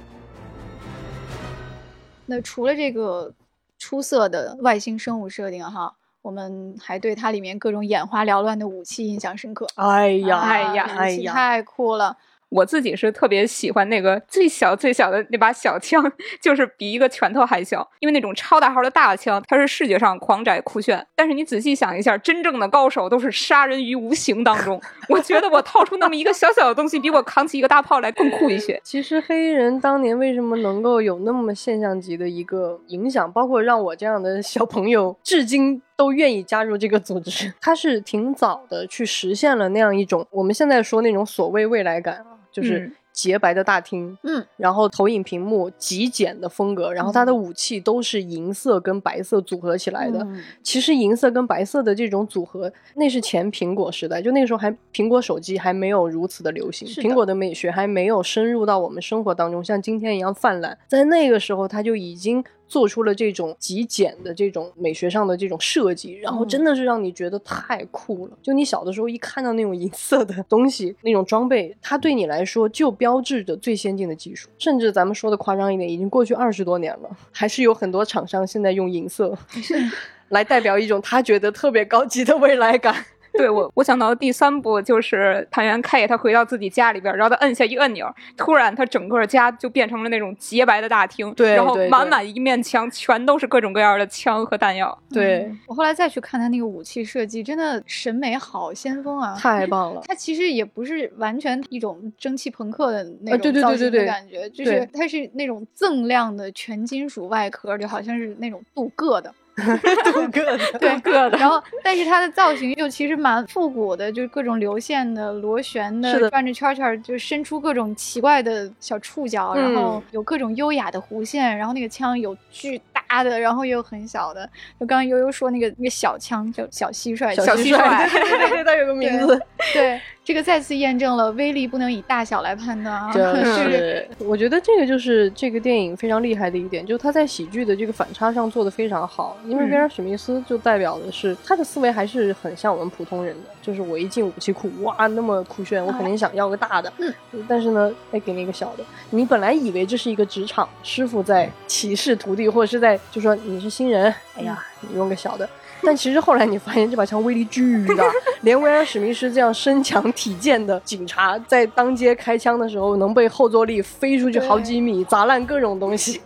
那除了这个出色的外星生物设定哈，我们还对它里面各种眼花缭乱的武器印象深刻。哎呀，哎呀哎呀，太酷了！我自己是特别喜欢那个最小最小的那把小枪，就是比一个拳头还小，因为那种超大号的大枪，它是视觉上狂窄酷炫。但是你仔细想一下，真正的高手都是杀人于无形当中。[laughs] 我觉得我掏出那么一个小小的东西，比我扛起一个大炮来更酷一些。[laughs] 其实黑衣人当年为什么能够有那么现象级的一个影响，包括让我这样的小朋友至今都愿意加入这个组织，他是挺早的去实现了那样一种我们现在说那种所谓未来感啊，就是嗯洁白的大厅，嗯，然后投影屏幕极简的风格，然后它的嗯武器都是银色跟白色组合起来的。嗯其实银色跟白色的这种组合，那是前苹果时代，就那个时候还苹果手机还没有如此的流行，苹果的美学还没有深入到我们生活当中，像今天一样泛滥。在那个时候，它就已经做出了这种极简的这种美学上的这种设计，然后嗯真的是让你觉得太酷了。就你小的时候一看到那种银色的东西，那种装备，它对你来说就标志着最先进的技术。甚至咱们说的夸张一点，已经过去二十多年了，还是有很多厂商现在用银色。[laughs] 来代表一种他觉得特别高级的未来感。对我，我想到的第三部就是探员 K，他回到自己家里边，然后他摁下一个按钮，突然他整个家就变成了那种洁白的大厅，对然后满满一面墙全都是各种各样的枪和弹药。对，嗯我后来再去看他那个武器设计，真的审美好先锋啊！太棒了。它其实也不是完全一种蒸汽朋克的那啊对对对种造型的对对感觉，就是对它是那种锃亮的全金属外壳，就好像是那种镀铬的，镀铬的，对，铬的。然后，但是它的造型又其实蛮复古的，就是各种流线的、螺旋是的转着圈圈，就伸出各种奇怪的小触角，然后嗯有各种优雅的弧线，然后那个枪有巨大的，然后也有很小的。就刚刚悠悠说那个那个小枪叫小蟋蟀，小蟋蟋蟀，[laughs] 对对对对，它有个名字。对，这个再次验证了威力不能以大小来判断啊，真就是是，我觉得这个就是这个电影非常厉害的一点，就是他在喜剧的这个反差上做的非常好。因为嗯威尔史密斯就代表的是他的思维还是很像我们普通人的，就是我一进武器库，哇，那么酷炫，我肯定想要个大的。嗯，但是呢，哎，给你一个小的。你本来以为这是一个职场师傅在歧视徒弟，或者是在就说你是新人，哎呀，你用个小的。但其实后来你发现这把枪威力巨大，连威尔史密斯这样身强体健的警察，在当街开枪的时候，能被后坐力飞出去好几米，砸烂各种东西。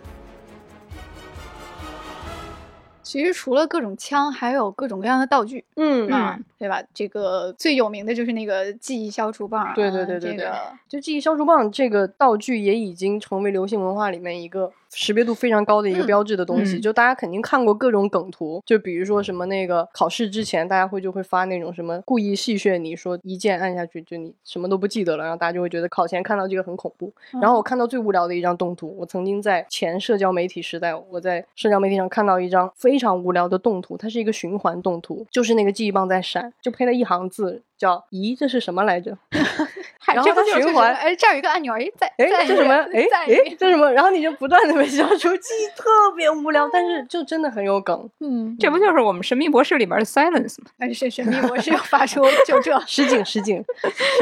其实除了各种枪，还有各种各样的道具嗯啊，对吧？这个最有名的就是那个记忆消除棒啊，对对对对对这个就记忆消除棒这个道具也已经成为流行文化里面一个识别度非常高的一个嗯标志的东西，嗯就大家肯定看过各种梗图，就比如说什么那个考试之前，大家会就会发那种什么故意戏谑你说一键按下去就你什么都不记得了，然后大家就会觉得考前看到这个很恐怖。然后我看到最无聊的一张动图，我曾经在前社交媒体时代，我在社交媒体上看到一张非常无聊的动图，它是一个循环动图，就是那个记忆棒在闪，就配了一行字叫“咦，这是什么来着？” [laughs] 嗨然后它这不循环哎，这儿有一个按钮，哎，在哎，在这什么？哎在哎，这什么？然后你就不断的被消除，记忆特别无聊，但是就真的很有梗。嗯，这不就是我们《神秘博士》里面的 Silence 吗？哎是神秘博士又发出 [laughs] 就这。实景实景。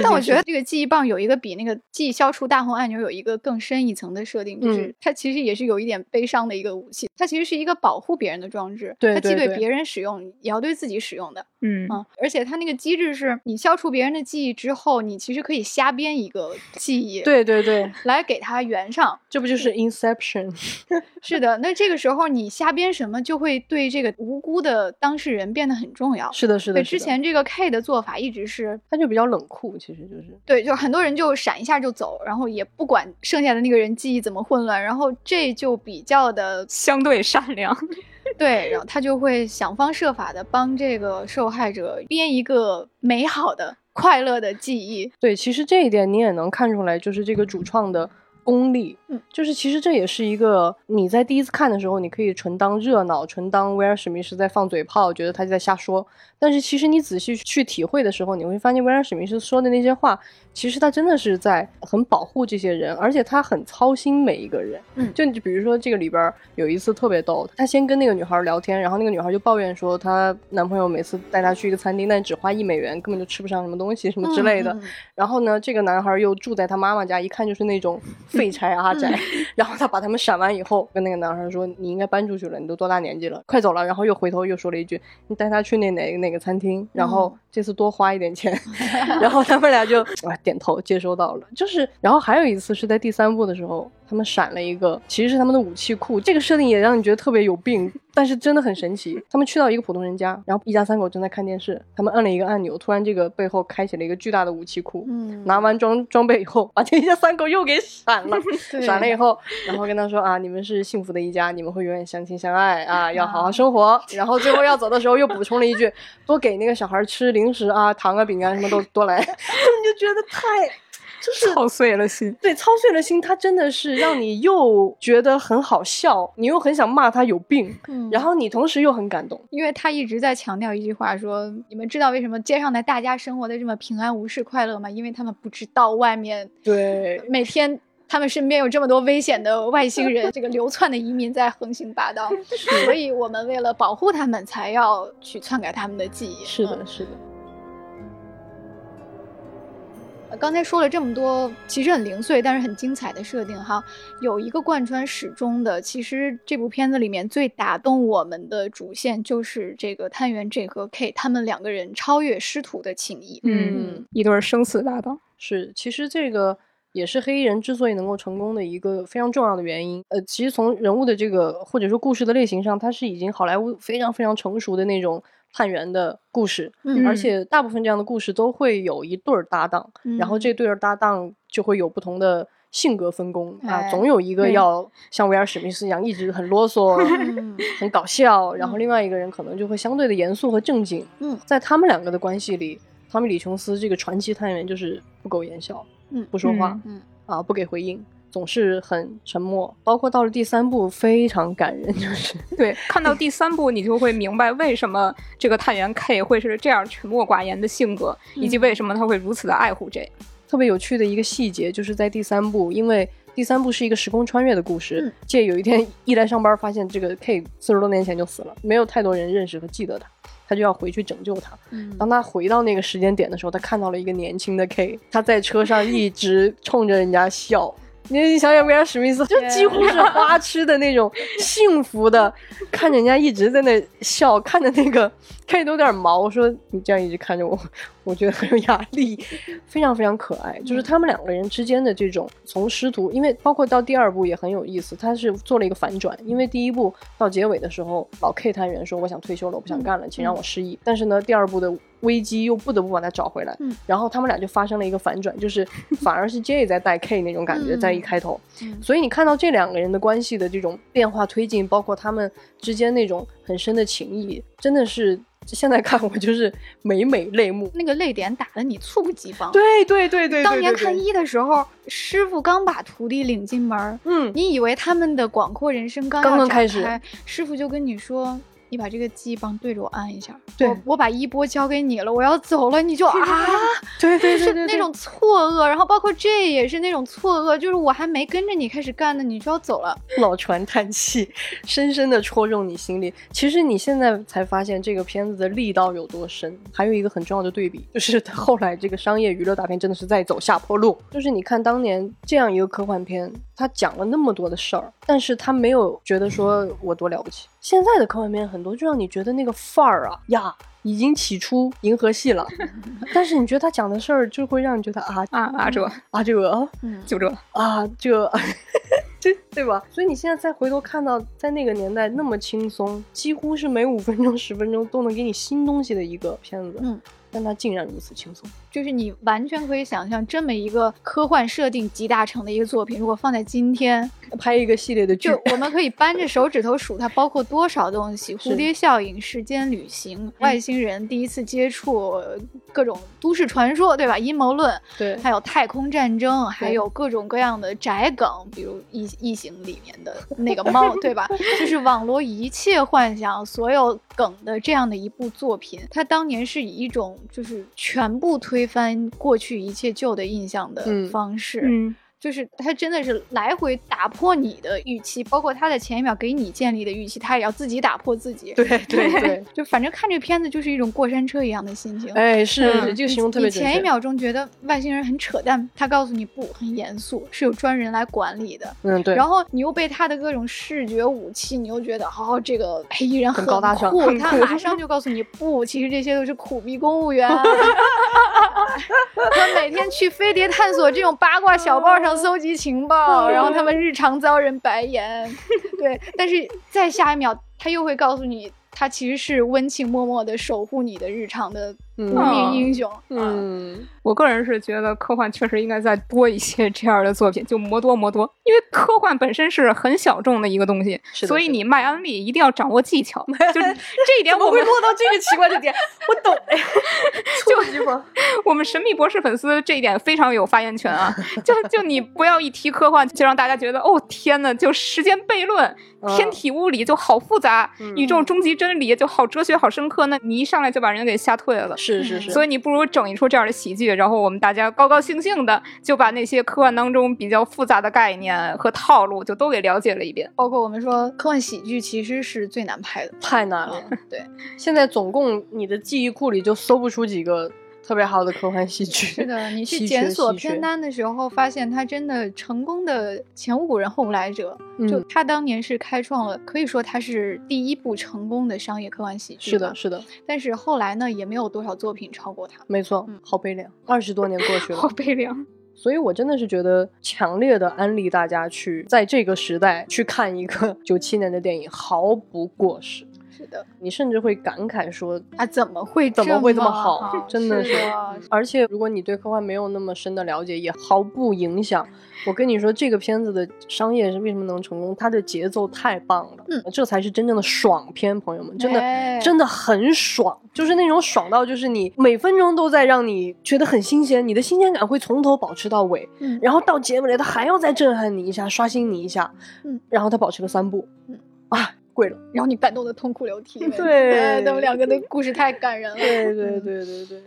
但我觉得这个记忆棒有一个比那个记忆消除大红按钮有一个更深一层的设定，就是嗯它其实也是有一点悲伤的一个武器，它其实是一个保护别人的装置，对它既对别人使用，也要对自己使用的。嗯啊，而且它那个机制是你消除别人的记忆之后，你其实可以瞎编一个记忆，，对对对，来给它圆上。这不就是 Inception？[laughs] 是的，那这个时候你瞎编什么，就会对这个无辜的当事人变得很重要。是的，是对，的。之是的前这个 K 的做法一直是他就比较冷酷，其实就是对，就很多人就闪一下就走，然后也不管剩下的那个人记忆怎么混乱，然后这就比较的相对善良。对，然后他就会想方设法的帮这个受害者编一个美好的、快乐的记忆。对。其实这一点你也能看出来，就是这个主创的功利。嗯，就是其实这也是一个你在第一次看的时候，你可以纯当热闹，纯当威尔史密斯在放嘴炮，觉得他就在瞎说。但是其实你仔细去体会的时候，你会发现威尔史密斯说的那些话，其实他真的是在很保护这些人，而且他很操心每一个人。嗯就你比如说这个里边有一次特别逗，他先跟那个女孩聊天，然后那个女孩就抱怨说，她男朋友每次带她去一个餐厅，但只花一美元，根本就吃不上什么东西什么之类的。然后呢，这个男孩又住在他妈妈家，一看就是那种废柴阿宅。[laughs] 然后他把他们闪完以后，跟那个男孩说：“你应该搬出去了，你都多大年纪了，快走了。”然后又回头又说了一句：“你带他去那哪哪个餐厅，然后这次多花一点钱。[laughs] 然后他们俩就啊点头接收到了。就是，然后还有一次是在第三部的时候，他们闪了一个，其实是他们的武器库。这个设定也让你觉得特别有病，[laughs] 但是真的很神奇。他们去到一个普通人家，然后一家三口正在看电视，他们摁了一个按钮，突然这个背后开启了一个巨大的武器库。嗯拿完装装备以后，把这一家三口又给闪了。[laughs] 闪了以后，然后跟他说啊，你们是幸福的一家，你们会永远相亲相爱啊，要好好生活。然后最后要走的时候又补充了一句，多给那个小孩吃零食啊，糖啊、饼干什么都多来。[laughs] 就你就觉得太，就是操碎了心。对操碎了心，他真的是让你又觉得很好笑，你又很想骂他有病，嗯然后你同时又很感动。因为他一直在强调一句话说，你们知道为什么街上的大家生活的这么平安无事、快乐吗？因为他们不知道外面对，每天他们身边有这么多危险的外星人，这个流窜的移民在横行霸道，所以我们为了保护他们，才要去篡改他们的记忆。是的，嗯是的。刚才说了这么多，其实很零碎，但是很精彩的设定哈。有一个贯穿始终的，其实这部片子里面最打动我们的主线就是这个探员 J 和 K 他们两个人超越师徒的情谊。嗯，一对儿生死搭档。是，其实这个也是黑衣人之所以能够成功的一个非常重要的原因。呃，其实从人物的这个或者说故事的类型上，它是已经好莱坞非常非常成熟的那种探员的故事，嗯而且大部分这样的故事都会有一对儿搭档，然后这对儿搭档就会有不同的。性格分工。啊，哎总有一个要像威尔史密斯一样一直很啰嗦、嗯很搞笑，然后嗯。另外一个人可能就会相对的严肃和正经。嗯。在他们两个的关系里，汤米·李琼斯这个传奇探员就是不苟言笑，嗯不说话，嗯。啊，不给回应，总是很沉默。包括到了第三部，非常感人，就是对，[laughs] 看到第三部，你就会明白为什么这个探员 K 会是这样沉默寡言的性格，以及为什么他会如此的爱护 J。特别有趣的一个细节，就是在第三部，因为第三部是一个时空穿越的故事嗯。借有一天一来上班，发现这个 K 四十多年前就死了，没有太多人认识和记得他，他就要回去拯救他。嗯当他回到那个时间点的时候，他看到了一个年轻的 K，他在车上一直冲着人家笑。你你想想，威尔史密斯就几乎是花痴的那种幸福的，看着人家一直在那笑，看着那个看着有点毛。我说你这样一直看着我，我觉得很有压力，非常非常可爱。就是他们两个人之间的这种从师徒，因为包括到第二部也很有意思，他是做了一个反转。因为第一部到结尾的时候，老 K 探员说我想退休了，我不想干了，请让我失忆。但是呢，第二部的危机又不得不把他找回来，嗯然后他们俩就发生了一个反转，就是 [laughs] 反而是 J 在带 K 那种感觉，嗯在一开头。嗯所以你看到这两个人的关系的这种变化推进，包括他们之间那种很深的情谊，真的是现在看我就是每每泪目。那个泪点打的你猝不及防。对对对对，当年看一，的时候，师傅刚把徒弟领进门，嗯，你以为他们的广阔人生刚刚开始开师傅就跟你说。你把这个记忆棒对着我按一下，对我我把衣钵交给你了，我要走了，你就啊，对对对 [laughs] 是那种错愕，然后包括这也是那种错愕，就是我还没跟着你开始干呢，你就要走了，老船叹气，深深的戳中你心里。其实你现在才发现这个片子的力道有多深。还有一个很重要的对比，就是 [laughs] 后来这个商业娱乐大片真的是在走下坡路。就是你看当年这样一个科幻片，它讲了那么多的事儿，但是他没有觉得说我多了不起。现在的科幻片很多就让你觉得那个范儿啊呀。已经起出银河系了，[laughs] 但是你觉得他讲的事儿就会让你觉得啊啊啊这啊这个啊嗯，就这，啊，这，[laughs] 对对吧？所以你现在再回头看到，在那个年代那么轻松，几乎是每五分钟、十分钟都能给你新东西的一个片子，嗯，但它竟然如此轻松。就是你完全可以想象这么一个科幻设定集大成的一个作品，如果放在今天，拍一个系列的剧就，我们可以扳着手指头数它包括多少东西：[laughs] 蝴蝶效应、时间旅行、外星人第一次接触、呃各种都市传说，对吧？阴谋论，对，还有太空战争，还有各种各样的宅梗，比如异异形里面的那个猫，对吧？就是网罗一切幻想、所有梗的这样的一部作品。它当年是以一种就是全部推翻过去一切旧的印象的嗯方式。嗯，就是他真的是来回打破你的预期，包括他在前一秒给你建立的预期，他也要自己打破自己。对对对，[laughs] 就反正看这片子就是一种过山车一样的心情。哎，是嗯是，这个形容特别你。前一秒钟觉得外星人很扯淡，他告诉你不，很严肃，是有专人来管理的。嗯，对，然后你又被他的各种视觉武器，你又觉得哦，这个黑衣人很高大上酷，很酷他马上就告诉你不，其实这些都是苦逼公务员，[laughs] 他每天去飞碟探索这种八卦小报上搜集情报，然后他们日常遭人白眼，[laughs] 对，但是再下一秒他又会告诉你。他其实是温情脉脉的守护你的日常的嗯无名英雄，啊嗯，我个人是觉得科幻确实应该再多一些这样的作品，就 more 多 more 多，因为科幻本身是很小众的一个东西，所以你卖安利一定要掌握技巧，[laughs] 就是这一点怎么会落到这个奇怪的点？我懂，[laughs] 哎，就。我们神秘博士粉丝这一点非常有发言权啊！[laughs] 就就你不要一提科幻，就让大家觉得哦天呐，就时间悖论、嗯天体物理就好复杂，嗯宇宙终极真理就好哲学、好深刻。那你一上来就把人给吓退了。是是是，是。所以你不如整一出这样的喜剧，然后我们大家高高兴兴的就把那些科幻当中比较复杂的概念和套路就都给了解了一遍。包括我们说科幻喜剧其实是最难拍的，太难了。对，现在总共你的记忆库里就搜不出几个特别好的科幻喜剧。[laughs] 是的，你去检索片单的时候，发现他真的成功的前无古人后无来者。就嗯他当年是开创了，可以说他是第一部成功的商业科幻喜剧。是的，。是的，但是后来呢，也没有多少作品超过他。没错嗯，好悲凉。二十多年过去了 [laughs] 好，悲凉。[laughs] 所以我真的是觉得强烈的安利大家去在这个时代去看一个九七年的电影，毫不过时。是的，你甚至会感慨说，啊怎么会怎么会这么好？真的是而且如果你对科幻没有那么深的了解，也毫不影响。我跟你说，这个片子的商业是为什么能成功？它的节奏太棒了，嗯，这才是真正的爽片，朋友们，真的、哎真的很爽，就是那种爽到就是你每分钟都在让你觉得很新鲜，你的新鲜感会从头保持到尾，嗯然后到结尾了，它还要再震撼你一下，刷新你一下，嗯，然后它保持了三部，嗯啊，贵了，然后你感动的痛哭流涕。[laughs] 对哎 [laughs] 他们两个的故事太感人了。对对对对对。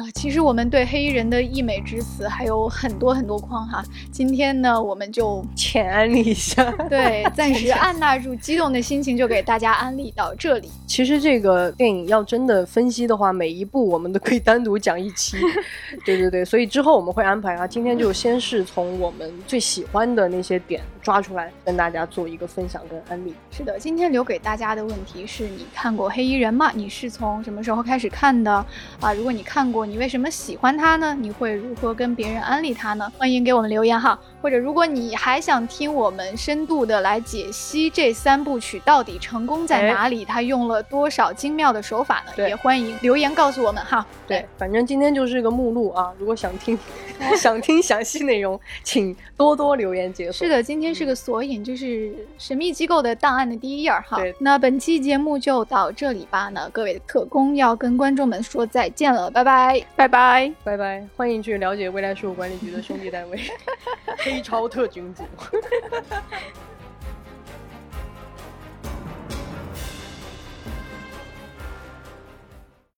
啊，其实我们对黑衣人的溢美之词还有很多很多框哈。今天呢，我们就 [laughs] 浅安利一下。[laughs] 对，暂时按捺住激动的心情，就给大家安利到这里。其实这个电影要真的分析的话，每一部我们都可以单独讲一期。[laughs] 对对对，所以之后我们会安排啊。今天就先是从我们最喜欢的那些点抓出来，跟大家做一个分享跟安利。是的，今天留给大家的问题是你看过黑衣人吗？你是从什么时候开始看的？啊，如果你看过，你为什么喜欢他呢？你会如何跟别人安利他呢？欢迎给我们留言哈。或者如果你还想听我们深度的来解析这三部曲到底成功在哪里，他用了多少精妙的手法呢？也欢迎留言告诉我们哈。对，反正今天就是个目录啊。如果想听 [laughs] 想听详细内容，请多多留言解锁。是的，今天是个索引，就是神秘机构的档案的第一页哈。对，那本期节目就到这里吧。那各位的特工要跟观众们说再见了，拜拜，拜拜，拜拜。欢迎去了解未来事务管理局的兄弟单位。[laughs] [laughs] 黑超特警组。